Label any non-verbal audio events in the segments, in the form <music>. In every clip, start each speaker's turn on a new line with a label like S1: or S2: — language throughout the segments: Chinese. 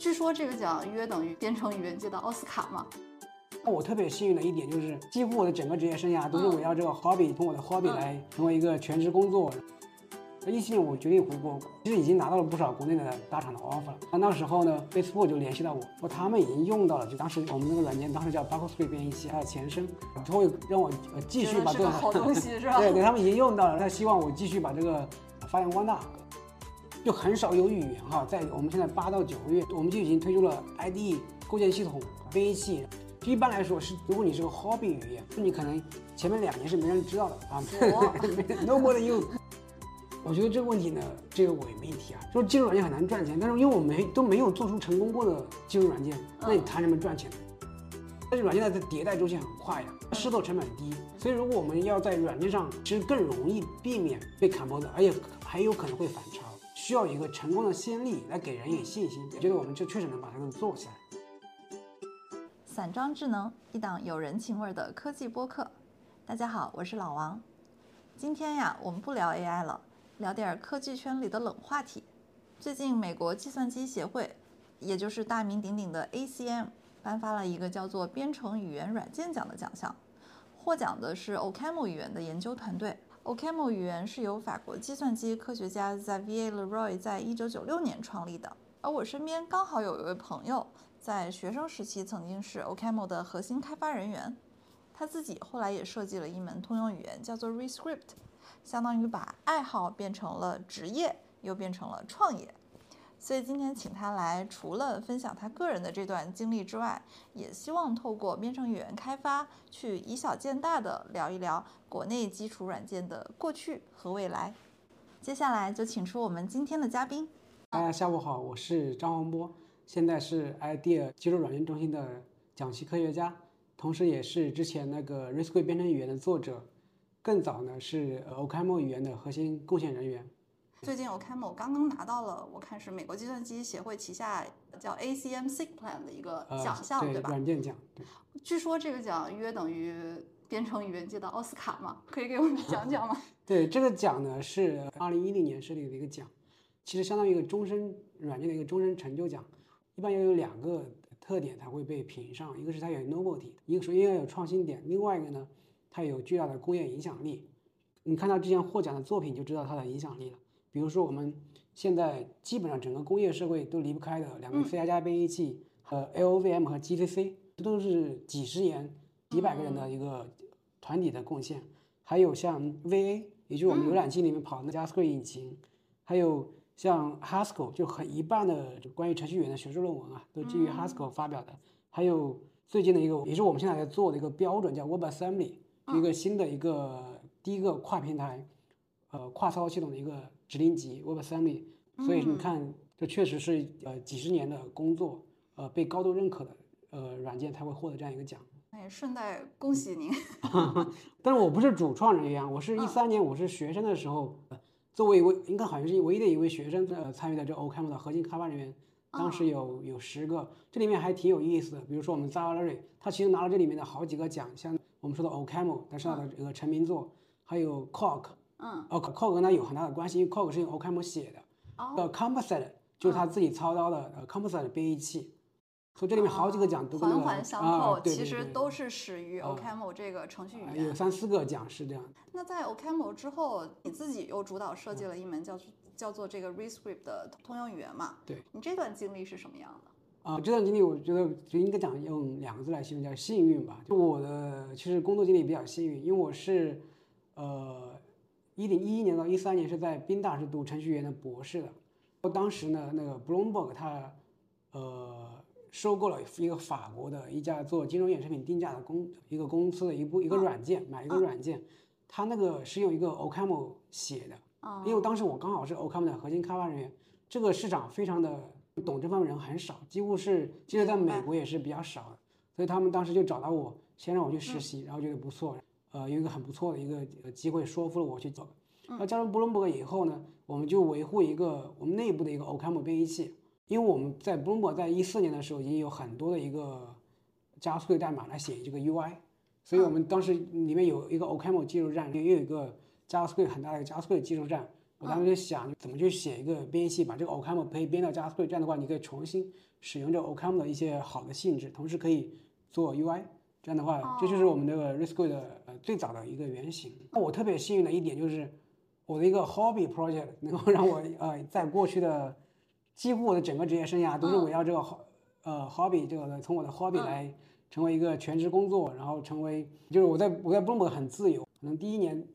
S1: 据说这个奖约等于编程语言界的奥斯卡嘛。
S2: 那我特别幸运的一点就是，几乎我的整个职业生涯都是围绕这个 hobby，从我的 hobby 来成为一个全职工作。一七年我决定回国，其实已经拿到了不少国内的大厂的 offer 了。那那时候呢，Facebook 就联系到我，说他们已经用到了，就当时我们那个软件当时叫 Backlog 编译器，它的前身，他会让我呃继续把这
S1: 个好东西是吧？<laughs>
S2: 对对，他们已经用到了，他希望我继续把这个发扬光大。就很少有语言哈，在我们现在八到九个月，我们就已经推出了 IDE 构建系统、编译器。一般来说是，如果你是个 hobby 语言，你可能前面两年是没人知道的啊，<laughs> nobody use。我觉得这个问题呢，这个伪命题啊，说技术软件很难赚钱，但是因为我们都没有做出成功过的技术软件，那你谈什么赚钱？但是软件的迭代周期很快呀，试错成本低，所以如果我们要在软件上，其实更容易避免被砍脖子，而且还有可能会反超。需要一个成功的先例来给人以信心，我觉得我们就确实能把它给做起来。
S3: 散装智能，一档有人情味的科技播客。大家好，我是老王。今天呀，我们不聊 AI 了，聊点科技圈里的冷话题。最近，美国计算机协会，也就是大名鼎鼎的 ACM，颁发了一个叫做编程语言软件奖的奖项，获奖的是 OCaml 语言的研究团队。OCaml 语言是由法国计算机科学家 Xavier Leroy 在一九九六年创立的，而我身边刚好有一位朋友，在学生时期曾经是 OCaml 的核心开发人员，他自己后来也设计了一门通用语言，叫做 Rescript，相当于把爱好变成了职业，又变成了创业。所以今天请他来，除了分享他个人的这段经历之外，也希望透过编程语言开发，去以小见大的聊一聊国内基础软件的过去和未来。接下来就请出我们今天的嘉宾。
S2: 大家下午好，我是张洪波，现在是 idea 基础软件中心的讲席科学家，同时也是之前那个 RISC 编程语言的作者，更早呢是 OCaml 语言的核心贡献人员。
S1: 最近 OCaml 刚刚拿到了，我看是美国计算机协会旗下叫 ACM SIGPlan 的一个奖项，
S2: 对
S1: 吧？
S2: 软件奖。
S1: 据说这个奖约等于编程语言界的奥斯卡嘛？可以给我们讲讲吗？<laughs>
S2: 对，这个奖呢是二零一零年设立的一个奖，其实相当于一个终身软件的一个终身成就奖。一般要有两个特点才会被评上，一个是它有 novelty，一个首先要有创新点，另外一个呢，它有巨大的工业影响力。你看到之前获奖的作品，就知道它的影响力了。比如说，我们现在基本上整个工业社会都离不开的两个 C 加加编译器和 LOVM 和 GCC，这都是几十年、几百个人的一个团体的贡献。还有像 VA，也就是我们浏览器里面跑的 JavaScript 引擎，还有像 Haskell，就很一半的关于程序员的学术论文啊，都基于 Haskell 发表的。还有最近的一个，也是我们现在在做的一个标准，叫 WebAssembly，一个新的一个第一个跨平台。呃，跨操作系统的一个指令集 WebAssembly，所以你看，这确实是呃几十年的工作，呃被高度认可的呃软件才会获得这样一个奖。
S1: 那也顺带恭喜您。<laughs>
S2: 但是我不是主创人员，我是一三年我是学生的时候，作为一位应该好像是唯一的一位学生呃参与的这 OCaml 的核心开发人员，当时有有十个，这里面还挺有意思的，比如说我们 Xavier，他其实拿了这里面的好几个奖，像我们说的 OCaml，他是他的这个成名作，还有 Coq。
S1: 嗯，
S2: 哦，Cog 跟它有很大的关系，因为 Cog 是用 OCaml 写的，呃，Composite 就是他自己操刀的呃 Composite 编译器，所以这里面好几个讲都
S1: 环环相扣，
S2: 其
S1: 实都是始于 OCaml 这个程序语言。
S2: 有三四个讲是这样。
S1: 那在 OCaml 之后，你自己又主导设计了一门叫叫做这个 Rescript 的通用语言嘛？
S2: 对。
S1: 你这段经历是什么样的？
S2: 啊，这段经历我觉得就应该讲用两个字来形容，叫幸运吧。就我的其实工作经历比较幸运，因为我是呃。一零一一年到一三年是在宾大是读程序员的博士的，当时呢，那个 Bloomberg 他呃收购了一个法国的一家做金融衍生品定价的公一个公司的一部一个软件，买一个软件，他那个是用一个 OCaml 写的，啊因为当时我刚好是 OCaml 的核心开发人员，这个市场非常的懂这方面人很少，几乎是即使在美国也是比较少的，所以他们当时就找到我，先让我去实习，然后觉得不错。呃，有一个很不错的一个呃机会，说服了我去走。那加入布伦伯格以后呢，我们就维护一个我们内部的一个 OCaml 编译器，因为我们在布伦伯格在一四年的时候已经有很多的一个加速的代码来写这个 UI，所以我们当时里面有一个 OCaml 技术站，又有一个 JavaScript 很大的一个 JavaScript 技术站，我当时就想怎么去写一个编译器，把这个 OCaml 可以编到 JavaScript，这样的话你可以重新使用这个 OCaml 的一些好的性质，同时可以做 UI。这样的话，这就是我们这个 RISC 的呃最早的一个原型。那我特别幸运的一点就是，我的一个 hobby project 能够让我呃在过去的几乎我的整个职业生涯都是围绕这个呃 hobby 这个从我的 hobby 来成为一个全职工作，然后成为就是我在我在 Bloomberg 很自由，可能第一年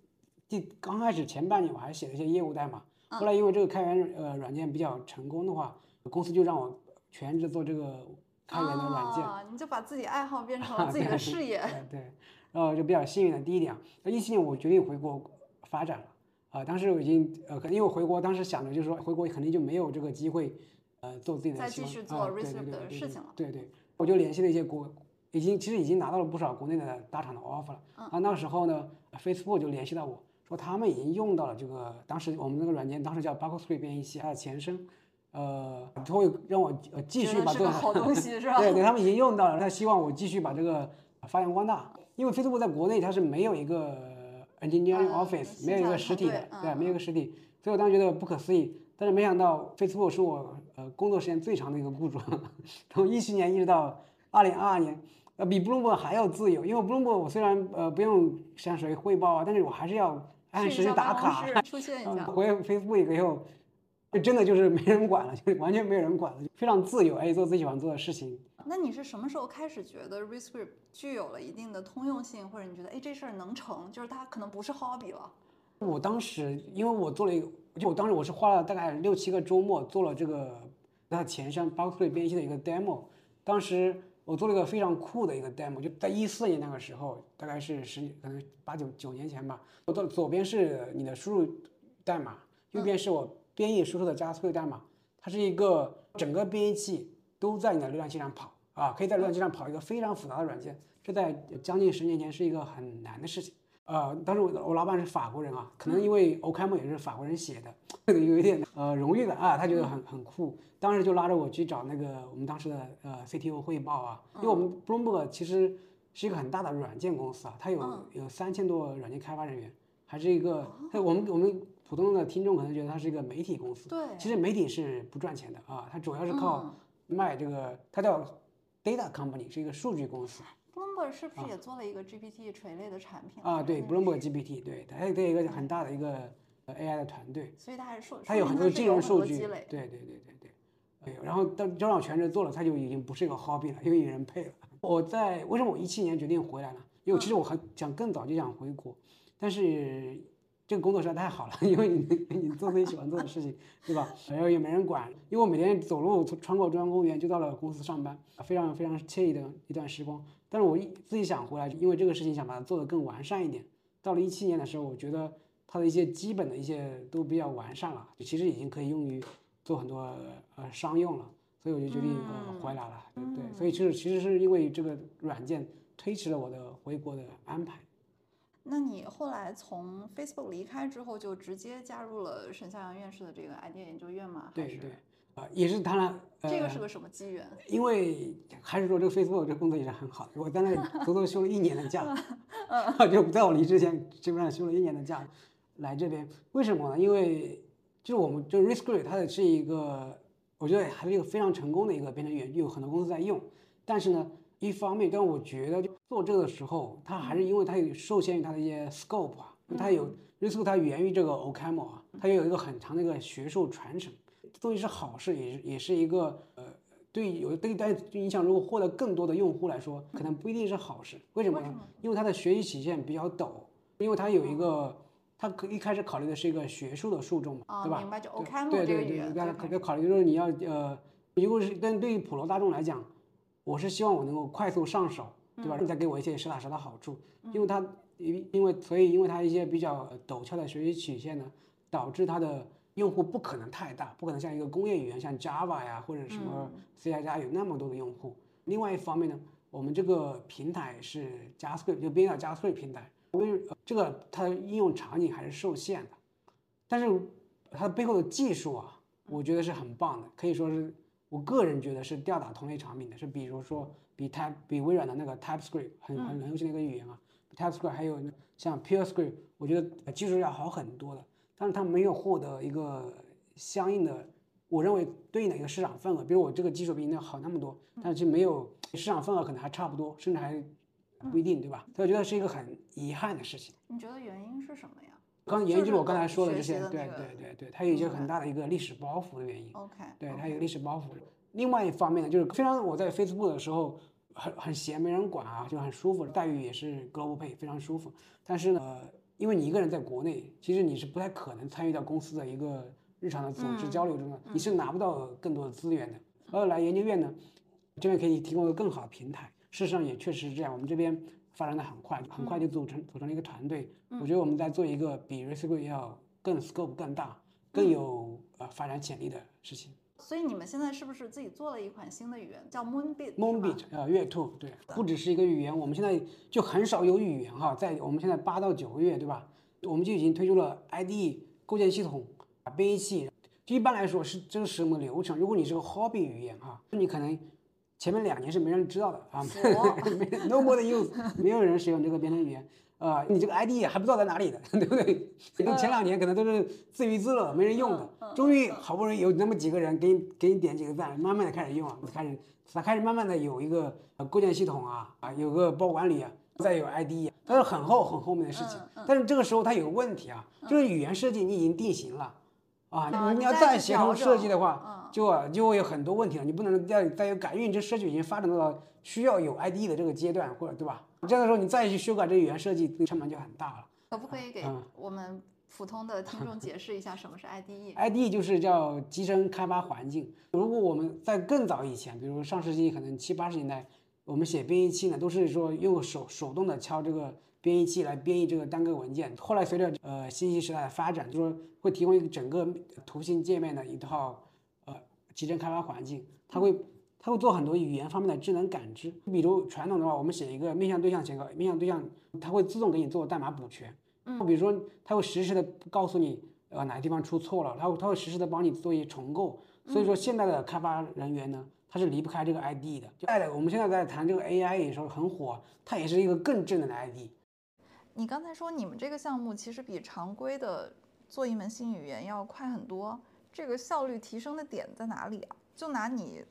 S2: 第刚开始前半年我还写了一些业务代码，后来因为这个开源呃软件比较成功的话，公司就让我全职做这个开源的软件。
S1: 啊，你就把自己爱好变成了自己的事业。
S2: 对对，然后就比较幸运的第一点啊，那一七年我决定回国发展了啊，当时我已经呃，可能因为我回国当时想着就是说回国肯定就没有这个机会呃做自己的
S1: 再继续做 research 的事情了
S2: 对对，我就联系了一些国，已经其实已经拿到了不少国内的大厂的 offer 了。
S1: 嗯
S2: 啊，那个时候呢，Facebook 就联系到我说他们已经用到了这个，当时我们那个软件当时叫 Bucklescript 编译器，它的前身，呃，他会让我呃继续把这个
S1: 个好东西 <laughs> 是吧？
S2: 对对，他们已经用到了，他希望我继续把这个发扬光大。因为 Facebook 在国内它是没有一个 engineering
S1: 呃
S2: office，、没有一个实体的，对，没有一个实体，所以我当时觉得不可思议。但是没想到 Facebook 是我呃工作时间最长的一个雇主，<laughs> 从一七年一直到二零二二年，呃，比 Bloomberg 还要自由。因为 Bloomberg 我虽然呃不用向谁汇报啊，但是我还是要按时打卡，<laughs>
S1: 出现一下。
S2: 嗯回 Facebook 以后，就真的就是没人管了，就完全没有人管了，非常自由，哎，做自己喜欢做的事情。
S1: 那你是什么时候开始觉得 ReScript 具有了一定的通用性，或者你觉得哎这事儿能成，就是它可能不是 hobby 了？
S2: 我当时因为我做了一个，就我当时我是花了大概六七个周末做了这个它前身 Boxplay 编译器的一个 demo。当时我做了一个非常酷的一个 demo，就在一四年那个时候，大概是十可能八九九年前吧。我的左边是你的输入代码，右边是我编译输出的 JavaScript 代码。它是一个整个编译器都在你的浏览器上跑啊，可以在浏览器上跑一个非常复杂的软件，这在将近十年前是一个很难的事情。呃，当时我我老板是法国人啊，可能因为 OCaml 也是法国人写的，<laughs> 有一点呃荣誉感啊，他觉得很很酷，当时就拉着我去找那个我们当时的呃 CTO 汇报啊，因为我们 Bloomberg 其实是一个很大的软件公司啊，它有有三千多软件开发人员，还是一个，它我们我们普通的听众可能觉得它是一个媒体公司，
S1: 对，
S2: 其实媒体是不赚钱的啊，它主要是靠卖这个，它叫 data company，是一个数据公司。
S1: Bloomberg 是不是也做了一个 GPT 垂类的产品
S2: 啊，对，Bloomberg GPT，对，它有它有一个很大的一个呃 AI 的团队，
S1: 所以它还是说，
S2: 它有很多金融数据，
S1: 多积累。
S2: 对对对对对，对，然后当就让我全职做了，它就已经不是一个 hobby 了，因为有人配了。<laughs> 我在为什么我一七年决定回来呢？因为其实我很想更早就想回国，但是这个工作实在太好了，<laughs> 因为你你做自己喜欢做的事情，对吧？然后也没人管，因为我每天走路穿过中央公园就到了公司上班，非常非常惬意的一段时光。但是我一自己想回来，因为这个事情想把它做得更完善一点。到了一七年的时候，我觉得它的一些基本的一些都比较完善了，其实已经可以用于做很多呃商用了，所以我就决定呃回来了。对，所以就是其实是因为这个软件推迟了我的回国的安排。
S1: 那你后来从 Facebook 离开之后，就直接加入了沈向阳院士的这个 idea 研究院吗？
S2: 对对，啊、也是当然，呃，
S1: 这个是个什么机缘？
S2: 因为还是说这个 Facebook 这个工作也是很好的，我在那里足足休了一年的假 <laughs> <laughs> 就在我离职前基本上休了一年的假来这边。为什么呢？因为就是我们就是 RiskGrid 它的是一个，我觉得还是一个非常成功的一个编程语言，有很多公司在用。但是呢，一方面，但我觉得就做这个的时候，它还是因为它有受限于它的一些 scope 啊，它有 RiskGrid 它源于这个 OCaml 啊，它也有一个很长的一个学术传承。这东西是好事，也是也是一个呃，对有对大家影响，如果获得更多的用户来说，可能不一定是好事。为什么呢？因为它的学习曲线比较陡，因为它有一个，它可一开始考虑的是一个学术的受众嘛，
S1: 啊，
S2: 对吧？
S1: 明白，就
S2: 对
S1: OCaml
S2: 对对对，
S1: 这个语言，
S2: 大家
S1: 对
S2: 可考虑就是你要呃，如果是但对于普罗大众来讲，我是希望我能够快速上手，对吧？再给我一些实打实的好处，因为它因因为所以因为它一些比较陡峭的学习曲线呢，导致它的用户不可能太大，不可能像一个工业语言像 Java 呀或者什么 C 加加有那么多的用户。另外一方面呢，我们这个平台是 JavaScript 就编导 JavaScript 平台，因为呃这个它的应用场景还是受限的，但是它背后的技术啊，我觉得是很棒的，可以说是我个人觉得是吊打同类产品的，是比如说比 Type 比微软的那个 TypeScript 很很流行的一个语言啊，TypeScript 还有像 PureScript，我觉得呃技术要好很多的。但是它没有获得一个相应的，我认为对应的一个市场份额。比如我这个技术比你那好那么多，但是没有市场份额，可能还差不多，甚至还不一定，对吧？所以我觉得是一个很遗憾的事情。
S1: 你觉得原因是什么呀？
S2: 刚原因就是我刚才说的这些，对对对对，它有一些很大的一个历史包袱的原因。
S1: OK，
S2: 对，它有历史包袱。另外一方面呢，就是虽然我在 Facebook 的时候很很闲，没人管啊，就很舒服，待遇也是 Global Pay 非常舒服。但是呢，呃因为你一个人在国内，其实你是不太可能参与到公司的一个日常的组织
S1: 嗯
S2: 交流中的，你是拿不到更多的资源的。而来研究院呢，这边可以提供一个更好的平台。事实上也确实是这样，我们这边发展的很快，很快就组成组成了一个团队。我觉得我们在做一个比 Recycle 要更 scope 更大、更有呃发展潜力的事情。
S1: 所以你们现在是不是自己做了一款新的语言，叫 Moonbit
S2: 呃月兔对，不只是一个语言，我们现在就很少有语言哈，在我们现在八到九个月对吧，我们就已经推出了 IDE 构建系统、编译器。就一般来说是这个是什么流程？如果你是个 hobby 语言哈，你可能前面两年是没人知道的啊 <laughs> 没，no more use，没有人使用这个编程语言。呃，你这个 ID 还不知道在哪里的，<laughs> 对不对？可能前两年可能都是自娱自乐，没人用的。终于好不容易有那么几个人给你给你点几个赞，慢慢的开始用啊，开始才开始慢慢的有一个呃构建系统啊啊，有个包管理啊，再有 ID 啊，它是很后很后面的事情。但是这个时候它有个问题啊，就是语言设计你已经定型了啊，
S1: 啊
S2: 你要
S1: 再
S2: 协同设计的话，就啊就会有很多问题了，你不能在在有改，因为这设计已经发展到了需要有 IDE 的这个阶段，或者对吧？这个时候你再去修改这个语言设计，成本就很大了。
S1: 可不可以给
S2: 嗯
S1: 我们普通的听众解释一下什么是
S2: IDE？IDE 就是叫集成开发环境。如果我们在更早以前，比如上世纪可能七八十年代，我们写编译器呢，都是说用手手动的敲这个编译器来编译这个单个文件。后来随着呃信息时代的发展，就说会提供一个整个图形界面的一套呃集成开发环境，它会它会做很多语言方面的智能感知。比如传统的话，我们写一个面向对象写个面向对象，它会自动给你做代码补全。嗯，比如说它会实时的告诉你呃哪个地方出错了，它会它会实时的帮你做一些重构。所以说现在的开发人员呢，他是离不开这个 ID 的。就的，我们现在在谈这个 AI 也说很火，它也是一个更智能的 ID。
S3: 你刚才说你们这个项目其实比常规的做一门新语言要快很多，这个效率提升的点在哪里啊？就拿你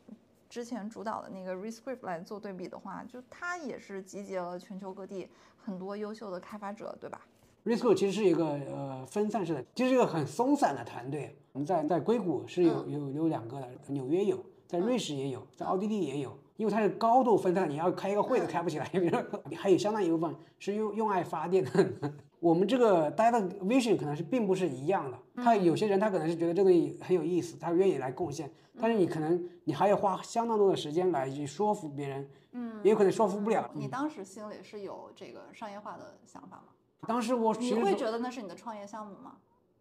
S3: 之前主导的那个 Rescript 来做对比的话，就它也是集结了全球各地很多优秀的开发者，对吧
S2: ？？Rescript 其实是一个呃分散式的，其实是一个很松散的团队。我们在在硅谷是有有有两个的，纽约有，在瑞士也有，在奥地利也有。因为它是高度分散，你要开一个会都开不起来。<laughs> 比如说，还有相当一部分是用用爱发电的。<laughs> 我们这个大家的 vision 可能是并不是一样的。他有些人他可能是觉得这个东西很有意思，他愿意来贡献，但是你可能你还要花相当多的时间来去说服别人，嗯，也有可能说服不了。
S1: 你当时心里是有这个商业化的想法吗？
S2: 当时我
S1: 你会觉得那是你的创业项目吗？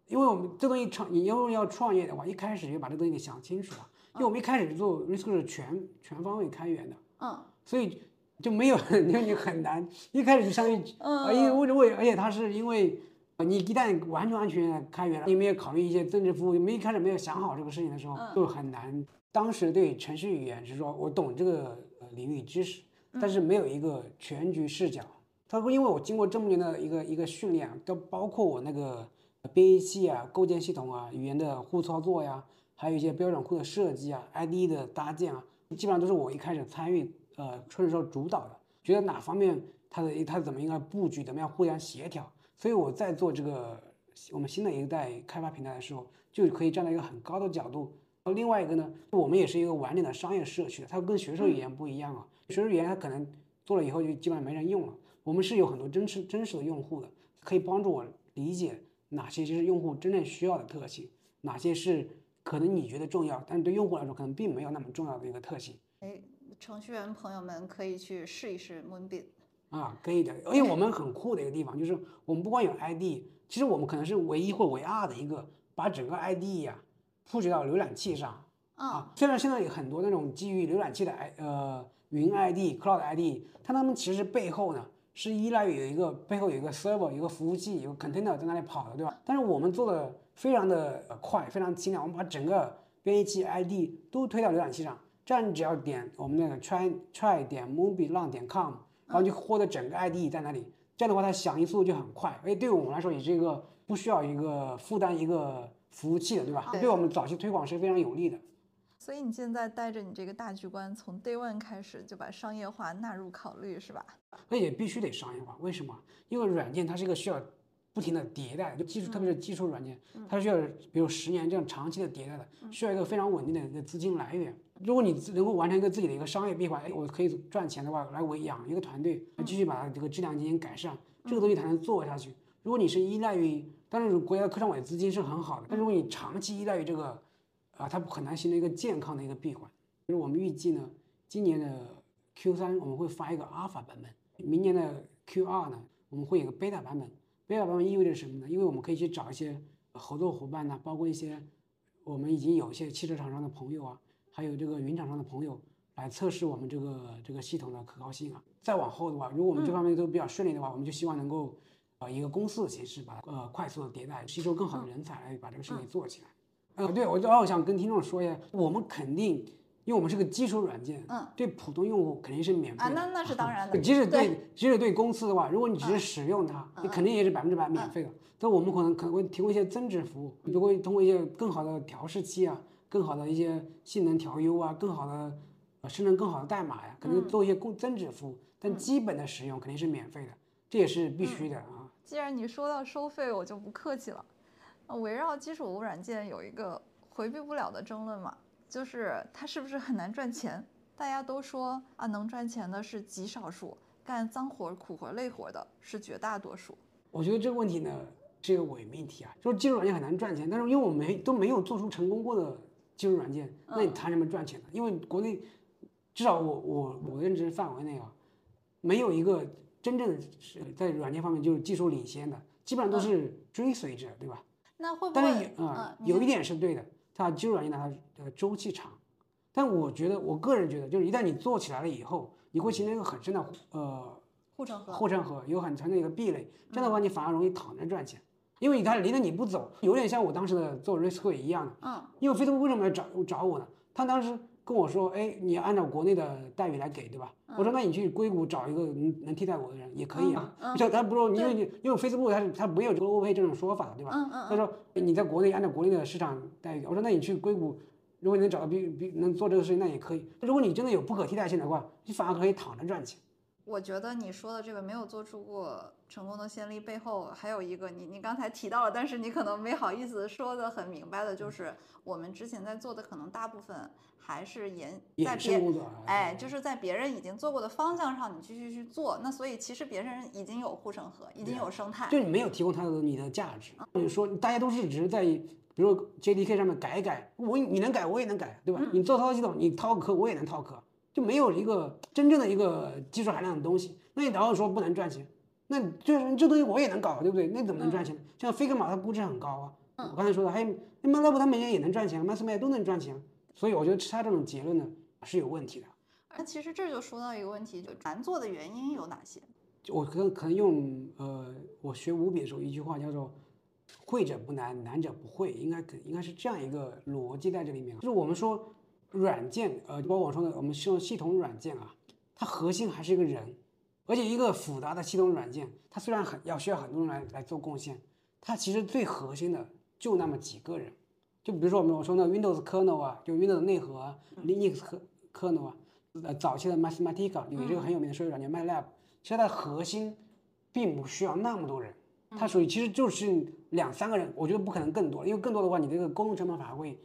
S2: 因为我们这东西创，你要要创业的话，一开始就把这东西给想清楚了。因为我们一开始做 risk 是全全方位开源的，
S1: 嗯
S2: 所以就没有 <laughs> 就你很难一开始就相当于啊，因为为为而且它是因为呃你一旦完全安全地开源了，你没有考虑一些增值服务，你们一开始没有想好这个事情的时候，就很难。当时对程序语言是说我懂这个呃领域知识，但是没有一个全局视角。他说，因为我经过这么年的一个一个训练啊，都包括我那个编译器啊、构建系统啊、语言的互操作呀，还有一些标准库的设计啊、ID 的搭建啊，基本上都是我一开始参与，呃，甚至说主导的。觉得哪方面它的它怎么应该布局，怎么样互相协调，所以我在做这个我们新的一代开发平台的时候，就可以站在一个很高的角度。另外一个呢，我们也是一个完整的商业社区，它跟学术语言不一样啊。学术语言它可能做了以后就基本上没人用了，我们是有很多真实真实的用户的，可以帮助我理解哪些就是用户真正需要的特性，哪些是可能你觉得重要，但是对用户来说可能并没有那么重要的一个特性。
S1: 哎，程序员朋友们可以去试一试 Moonbit。
S2: 啊，可以的。而且我们很酷的一个地方就是，我们不光有 ID，其实我们可能是唯一或唯二的一个把整个 ID 呀、布局到浏览器上。啊，虽然现在有很多那种基于浏览器的 i 呃云 ID、Cloud ID，但它们其实背后呢是依赖于有一个背后有一个 server、有一个服务器、有个 container 在那里跑的，对吧？但是我们做的非常的呃快，非常轻量，我们把整个编译器 ID 都推到浏览器上，这样你只要点我们那个 try try 点 movie long 点 com，然后就获得整个 ID 在那里。这样的话，它响应速度就很快，而且对我们来说也是一个不需要一个负担一个服务器的，对吧？
S1: 对
S2: 对我们早期推广是非常有利的。
S3: 所以你现在带着你这个大局观，从 day one 开始就把商业化纳入考虑，是吧？
S2: 那也必须得商业化，为什么？因为软件它是一个需要不停的迭代，就技术，特别是技术软件，它需要比如十年这样长期的迭代的，需要一个非常稳定的一个资金来源。如果你能够完成一个自己的一个商业闭环，哎，我可以赚钱的话，来我养一个团队，来继续把它这个质量进行改善，这个东西才能做下去。如果你是依赖于，当然国家的科创委资金是很好的，但如果你长期依赖于这个，啊，它很难形成一个健康的一个闭环。就是我们预计呢，今年的 Q 三我们会发一个阿尔法版本，明年的 Q 二呢，我们会有个 Beta 版本。贝塔版本意味着什么呢？因为我们可以去找一些合作伙伴呐、包括一些我们已经有一些汽车厂商的朋友啊，还有这个云厂商的朋友来测试我们这个这个系统的可靠性啊。再往后的话，如果我们这方面都比较顺利的话，我们就希望能够呃一个公司的形式把呃快速的迭代，吸收更好的人才来把这个事情做起来。呃，对我正好想跟听众说一下，我们肯定，因为我们是个基础软件，
S1: 嗯，
S2: 对普通用户肯定是免费
S1: 啊，那那是当然的。
S2: 即使
S1: 对
S2: 对，即使对公司的话，如果你只是使用它，你肯定也是百分之百免费的。但我们可能可能会提供一些增值服务，比如会通过一些更好的调试器啊，更好的一些性能调优啊，更好的呃生成更好的代码呀，可能做一些更增值服务。但基本的使用肯定是免费的，这也是必须的啊。
S3: 既然你说到收费，我就不客气了。呃围绕基础软件有一个回避不了的争论嘛，就是它是不是很难赚钱？大家都说啊，能赚钱的是极少数，干脏活、苦活、累活的是绝大多数。
S2: 我觉得这个问题呢是一个伪命题啊，就是技术软件很难赚钱，但是因为我们没都没有做出成功过的技术软件，那你谈什么赚钱呢？因为国内至少我我我认知范围内啊，没有一个真正是在软件方面就是技术领先的，基本上都是追随者，对吧？
S1: 那会不
S2: 但是
S1: 会
S2: 有啊、
S1: 嗯，
S2: 有一点是对的，它技术软件的它的周期长，但我觉得我个人觉得，就是一旦你做起来了以后，你会形成一个很深的呃
S1: 护城河？
S2: 护城河，有很强的一个壁垒，这样的话你反而容易躺着赚钱，因为它离着你不走，有点像我当时的做 Riskway 一样的。
S1: 嗯
S2: 因为 Facebook 为什么要找找我呢？他当时跟我说，哎，你按照国内的待遇来给，对吧？我说那你去硅谷找一个能能替代我的人也可以啊。
S1: 嗯嗯
S2: 就他不说，因为你因为 Facebook 它是它没有 global pay 这种说法，对吧？他说你在国内按照国内的市场待遇，我说那你去硅谷，如果你能找到比比能做这个事情，那也可以。如果你真的有不可替代性的话，你反而可以躺着赚钱。
S1: 我觉得你说的这个没有做出过成功的先例，背后还有一个你你刚才提到了，但是你可能没好意思说的很明白的，就是我们之前在做的可能大部分还是沿在别哎，就是在别人已经做过的方向上，你继续去做。那所以其实别人已经有护城河，已经有生态。
S2: 就你没有提供它的你的价值。你说大家都是只是在比如 JDK 上面改一改，我你能改我也能改，对吧？你做操作系统你掏壳我也能掏壳，就没有一个真正的一个技术含量的东西。那你然后说不能赚钱，那就是这东西我也能搞，对不对？那怎么能赚钱？像 Figma 它估值很高啊，我刚才说的，还有 MATLAB 它每年也能赚钱 m a m a 都能赚钱，所以我觉得他这种结论呢是有问题的。
S1: 那其实这就说到一个问题，就难做的原因有哪些？
S2: 我可能可能用呃，我学五笔的时候一句话叫做“会者不难，难者不会”，应该可应该是这样一个逻辑在这里面。就是我们说软件，呃，包括我说的我们使用系统软件啊，它核心还是一个人，而且一个复杂的系统软件，它虽然很要需要很多人来来做贡献，它其实最核心的就那么几个人。就比如说我们我说那 Windows kernel 啊，就 Windows 内核啊，Linux kernel 啊，呃，早期的 Mathematica 有这个很有名的数学软件 MATLAB，其实它的核心并不需要那么多人，它属于其实就是两三个人，我觉得不可能更多，因为更多的话，你这个沟通成本反而会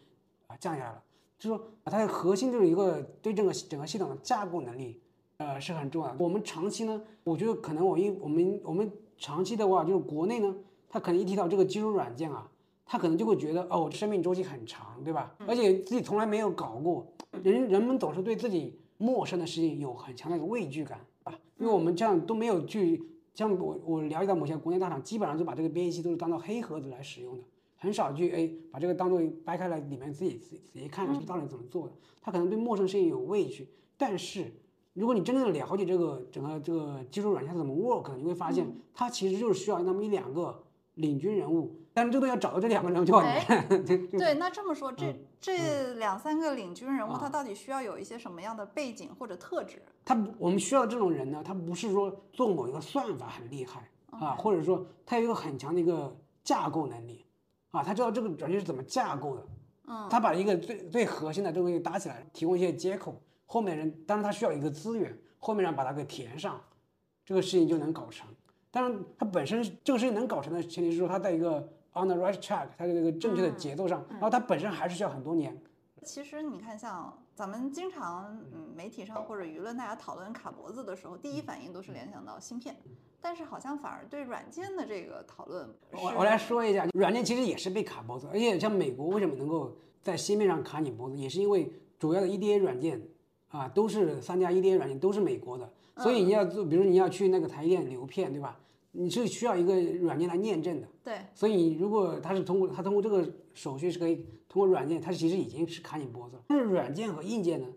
S2: 啊降下来了。就是说，它的核心就是一个对整个整个系统的架构能力，呃是很重要的。我们长期呢，我觉得可能我因我们我们长期的话，就是国内呢，他可能一提到这个基础软件啊，他可能就会觉得哦，生命周期很长，对吧？而且自己从来没有搞过，人人们总是对自己陌生的事情有很强的一个畏惧感啊，因为我们这样都没有去，像我我了解到某些国内大厂，基本上就把这个编译器都是当做黑盒子来使用的，很少去哎把这个当做掰开来里面自己自己仔细看是到底怎么做的，他可能对陌生事情有畏惧，但是。如果你真正的了解这个整个这个技术软件它怎么 work，你会发现它其实就是需要那么一两个领军人物，但是这个要找到这两个人就很难。<laughs> 对
S1: 对，那这么说，这
S2: 嗯
S1: 这两三个领军人物，
S2: 啊
S1: 他到底需要有一些什么样的背景或者特质？
S2: 他不我们需要这种人呢，他不是说做某一个算法很厉害啊，或者说他有一个很强的一个架构能力啊，他知道这个软件是怎么架构的，
S1: 嗯，
S2: 他把一个最最核心的这个东西搭起来，提供一些接口，后面人当然他需要一个资源，后面人把它给填上，这个事情就能搞成。当然，它本身这个事情能搞成的前提是说它在一个 on the right track，它的这个正确的节奏上，然后它本身还是需要很多年。
S1: 其实你看，像咱们经常嗯媒体上或者舆论大家讨论卡脖子的时候，第一反应都是联想到芯片，但是好像反而对软件的这个讨论，
S2: 我我来说一下，软件其实也是被卡脖子，而且像美国为什么能够在芯片上卡你脖子，也是因为主要的 EDA 软件啊都是三家 EDA 软件都是美国的。所以你要做，比如你要去那个台积电流片，对吧？你是需要一个软件来验证的。
S1: 对。
S2: 所以如果它是通过它通过这个手续是可以通过软件，它其实已经是卡你脖子了。但是软件和硬件呢，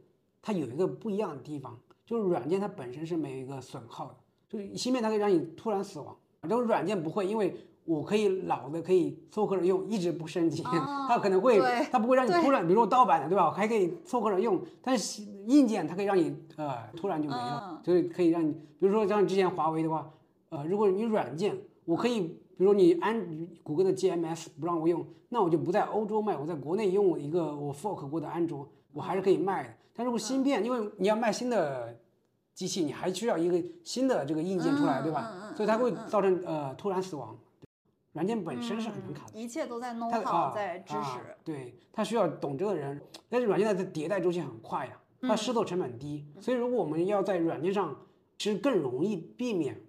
S2: 它有一个不一样的地方，就是软件它本身是没有一个损耗的，就是芯片它可以让你突然死亡，这种软件不会，因为我可以老的可以凑合着用，一直不升级，<laughs> 它可能会它不会让你突然，比如说盗版的，对吧？还可以凑合着用，但是硬件它可以让你呃突然就没了，就是可以让你，比如说像之前华为的话，呃，如果你软件我可以，比如说你安谷歌的 GMS 不让我用，那我就不在欧洲卖，我在国内用一个我 fork 过的安卓，我还是可以卖的。但如果芯片，因为你要卖新的机器，你还需要一个新的这个硬件出来，对吧？所以它会造成呃突然死亡。软件本身是很难卡的，
S1: 一切都在 know how，在知识。
S2: 对，它需要懂这个人，但是软件的迭代周期很快呀，它试错成本低，所以如果我们要在软件上，其实更容易避免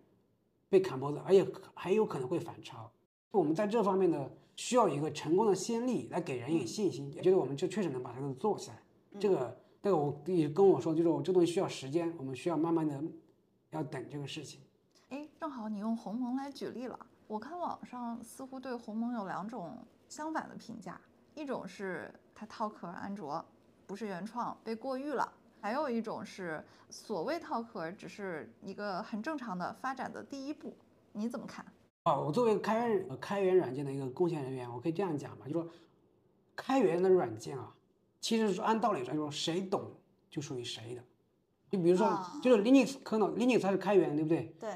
S2: 被砍脖子，而且很有可能会反超。我们在这方面的需要一个成功的先例来给人以信心，觉得我们这确实能把这个做起来。这个，这个我也跟我说，就是我这东西需要时间，我们需要慢慢的要等这个事情。
S3: 哎，正好你用鸿蒙来举例了。我看网上似乎对鸿蒙有两种相反的评价，一种是它套壳安卓不是原创被过誉了，还有一种是所谓套壳只是一个很正常的发展的第一步，你怎么看？
S2: 啊，我作为开源开源软件的一个贡献人员，我可以这样讲吧，就说开源的软件啊，其实是按道理来，说谁懂就属于谁的。就比如说，就是 Linux 可能 Linux 它是开源，对不对？
S1: 对。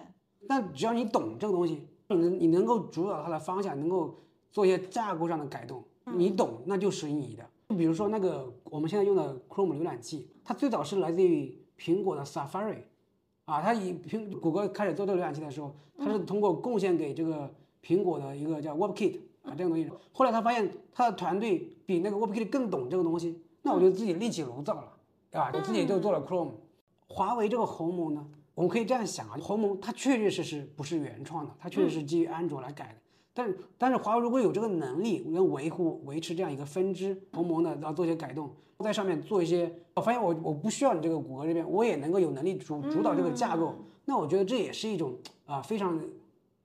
S2: 但只要你懂这个东西。你能你能够主导它的方向，能够做一些架构上的改动，你懂那就属于你的。就比如说那个我们现在用的 Chrome 浏览器，它最早是来自于苹果的 Safari，啊，它以苹谷歌开始做这个浏览器的时候，它是通过贡献给这个苹果的一个叫 WebKit 啊这个东西。后来他发现他的团队比那个 WebKit 更懂这个东西，那我就自己另起炉灶了，对吧？我自己就做了 Chrome。华为这个鸿蒙呢？我们可以这样想啊，鸿蒙它确确实实不是原创的，它确实是基于安卓来改的。但是，但是华为如果有这个能力，能维护、维持这样一个分支同盟的，然后做一些改动，在上面做一些，我发现我我不需要你这个谷歌这边，我也能够有能力主主导这个架构。那我觉得这也是一种啊非常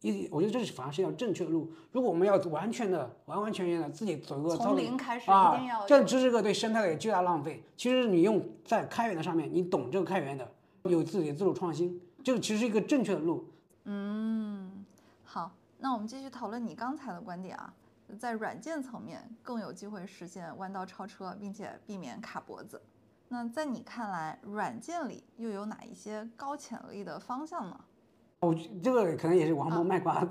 S2: 一，我觉得这是反而是一条正确的路。如果我们要完全的、完完全全的自己走一个
S1: 从零开始，
S2: 啊，
S1: 一定要
S2: 这样这是个对生态的巨大浪费。其实你用在开源的上面，你懂这个开源的。有自己的自主创新，这个其实是一个正确的路。
S3: 嗯，好，那我们继续讨论你刚才的观点啊，在软件层面更有机会实现弯道超车，并且避免卡脖子。那在你看来，软件里又有哪一些高潜力的方向呢？
S2: 我这个可能也是王博卖瓜。<laughs>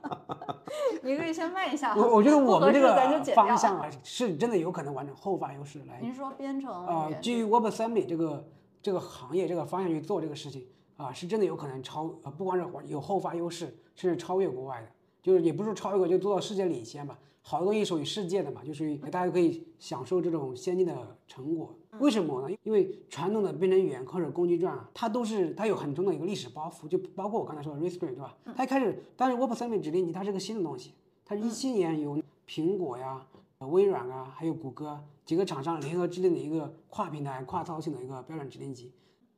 S2: <laughs>
S1: 你可以先卖一下。
S2: 我我觉得 <laughs> 我们这个方向啊，是真的有可能完成后发优势来。
S1: 您说编程
S2: 啊，基于 Web3 这个。这个行业这个方向去做这个事情啊，是真的有可能超呃，不光是有后发优势，甚至超越国外的，就是也不是超越国，就做到世界领先吧。好多东西属于世界的嘛，就属于大家可以享受这种先进的成果。为什么呢？因为传统的编程语言或者工具传啊，它都是它有很重的一个历史包袱，就包括我刚才说的 REST，对吧？它一开始，但是 Web3 指令集它是个新的东西，它一七年由苹果呀。微软啊，还有谷歌几个厂商联合制定的一个跨平台、跨操性的一个标准指令集，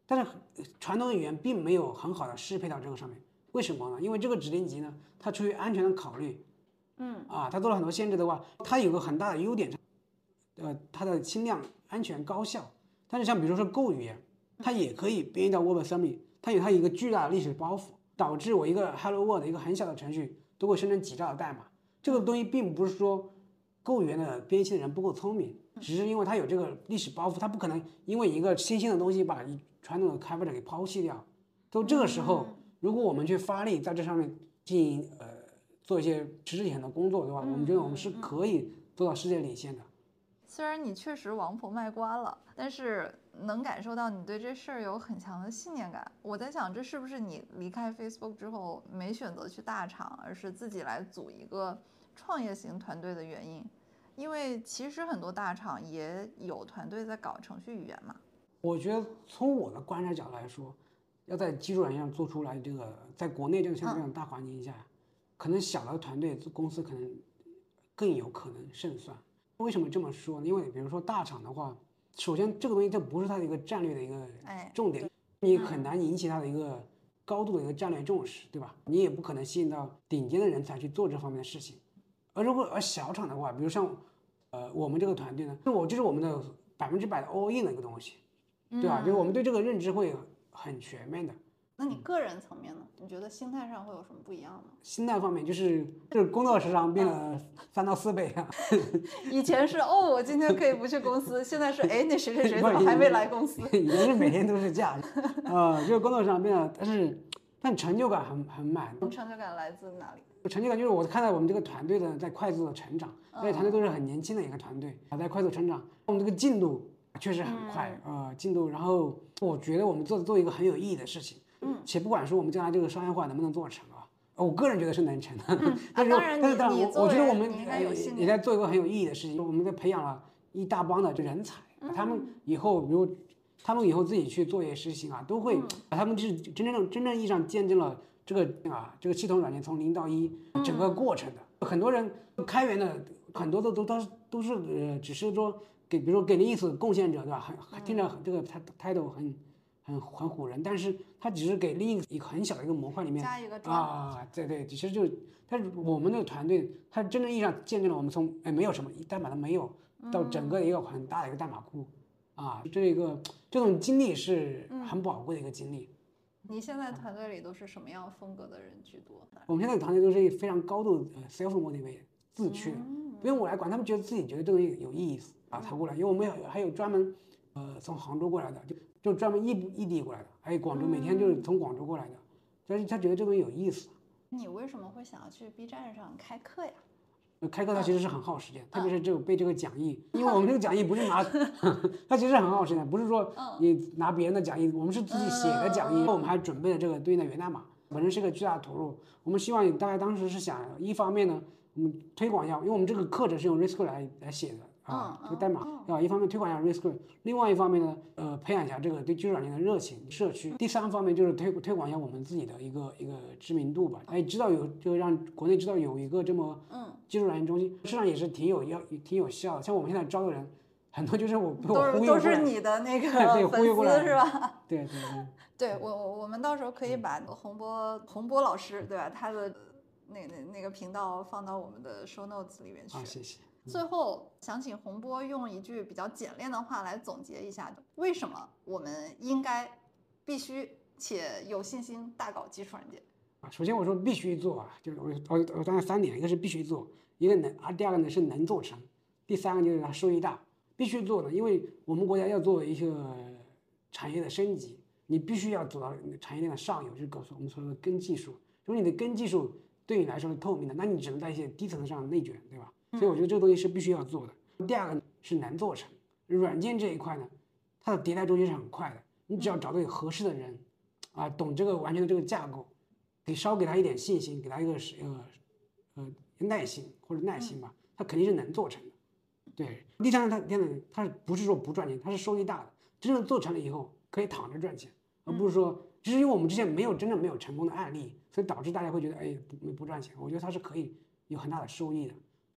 S2: 但是传统语言并没有很好的适配到这个上面。为什么呢？因为这个指令集呢，它出于安全的考虑，
S1: 嗯
S2: 啊，它做了很多限制的话，它有个很大的优点，呃，它的轻量、安全、高效。但是像比如说 Go 语言，它也可以编译到 WebAssembly，它有它一个巨大的历史包袱，导致我一个 Hello World 一个很小的程序都会生成几兆的代码。这个东西并不是说。Go 语言的编译器的人不够聪明，只是因为它有这个历史包袱，它不可能因为一个新兴的东西把传统的开发者给抛弃掉。都这个时候，如果我们去发力在这上面进行呃做一些持之以恒的工作，对吧？我们觉得我们是可以做到世界领先的。
S3: 虽然你确实王婆卖瓜了，但是能感受到你对这事儿有很强的信念感。我在想，这是不是你离开 Facebook 之后没选择去大厂，而是自己来组一个创业型团队的原因？因为其实很多大厂也有团队在搞程序语言嘛。
S2: 我觉得从我的观察角度来说，要在基础软件上做出来这个，在国内这个像这种大环境下，可能小的团队公司可能更有可能胜算。为什么这么说呢？因为比如说大厂的话，首先这个东西这不是它的一个战略的一个重点，你很难引起它的一个高度的一个战略重视，对吧？你也不可能吸引到顶尖的人才去做这方面的事情。而如果而小厂的话，比如像呃我们这个团队呢，就我就是我们的百分之百的 all in 的一个东西，对吧？就是我们对这个认知会很全面的。
S1: 那你个人层面呢？你觉得心态上会有什么不一样吗？
S2: 心态方面就是就是工作时长变了三到四倍啊！<laughs>
S1: 以前是哦，我今天可以不去公司，现在是哎，那谁谁谁怎么还没来公司？
S2: 以前是每天都是假，啊，就是工作时长变了，但是但成就感很很满。
S1: 成就感来自哪里？
S2: 成就感就是我看到我们这个团队的在快速的成长，而且团队都是很年轻的一个团队，啊在快速成长，我们这个进度确实很快啊，进度。然后我觉得我们做做一个很有意义的事情。嗯，且不管说我们将来这个商业化能不能做成啊，我个人觉得是能成的。
S1: 嗯，<laughs>
S2: 但是但是但是我我觉得我们
S1: 也
S2: 在做一个很有意义的事情，我们在培养了一大帮的人才，他们以后比如他们以后自己去做一些事情啊，都会他们就是真正真正意义上见证了这个啊这个系统软件从零到一整个过程的。很多人开源的很多的都都是都是呃只是说给比如说给的意思贡献者对吧？很听着这个态态度很。很很唬人，但是他只是给另一个很小的一个模块里面
S1: 加一个
S2: 啊，对对，其实就，但是我们的团队，他真正意义上见证了我们从哎没有什么代码都没有，到整个一个很大的一个代码库，啊，这一个这种经历是很宝贵的一个经历。
S1: 你现在团队里都是什么样风格的人居多？
S2: 我们现在团队都是非常高度呃 self motivated 自驱的，不用我来管，他们觉得自己觉得这个有意思啊，才过来，因为我们有还有专门呃从杭州过来的就。就专门异异地过来的，还有广州，每天就是从广州过来的，但是他觉得这东西有意思。
S1: 你为什么会想要去 B 站上开课呀？
S2: 开课它其实是很耗时间，特别是这个背这个讲义，因为我们这个讲义不是拿，<laughs> 它其实很耗时间，不是说你拿别人的讲义，我们是自己写的讲义，我们还准备了这个对应的源代码，本身是个巨大的投入。我们希望大概当时是想，一方面呢，我们推广一下，因为我们这个课程是用 RISC 来来写的。啊，这个代码要一方面推广一下 RISC，另外一方面呢，呃，培养一下这个对技术软件的热情社区。第三方面就是推推广一下我们自己的一个一个知名度吧。哎，知道有就让国内知道有一个这么嗯技术软件中心，实际上也是挺有要挺有效的。像我们现在招的人，很多就是我
S1: 都是都是你的 <laughs> 那个粉丝是吧？<laughs>
S2: 对对对。
S1: 对 <laughs> 我我我们到时候可以把洪波洪波老师对吧？他的那那那个频道放到我们的 show notes 里面去。
S2: 啊，谢谢。
S1: 最后想请洪波用一句比较简练的话来总结一下，为什么我们应该必须且有信心大搞基础软件
S2: 啊？首先我说必须做啊，就是我我我刚才三点，一个是必须做，一个能啊，第二个呢是能做成，第三个就是它收益大。必须做的，因为我们国家要做一个产业的升级，你必须要走到产业链的上游，就是告诉我们说的根技术。如果你的根技术对你来说是透明的，那你只能在一些低层上内卷，对吧？所以我觉得这个东西是必须要做的。第二个是能做成，软件这一块呢，它的迭代周期是很快的。你只要找到有合适的人，啊，懂这个完全的这个架构，给稍给他一点信心，给他一个是呃呃耐心或者耐心吧，他肯定是能做成的。对，第三个它第三它不是说不赚钱，它是收益大的。真正做成了以后可以躺着赚钱，而不是说，只是因为我们之前没有真正没有成功的案例，所以导致大家会觉得哎不不赚钱。我觉得它是可以有很大的收益的。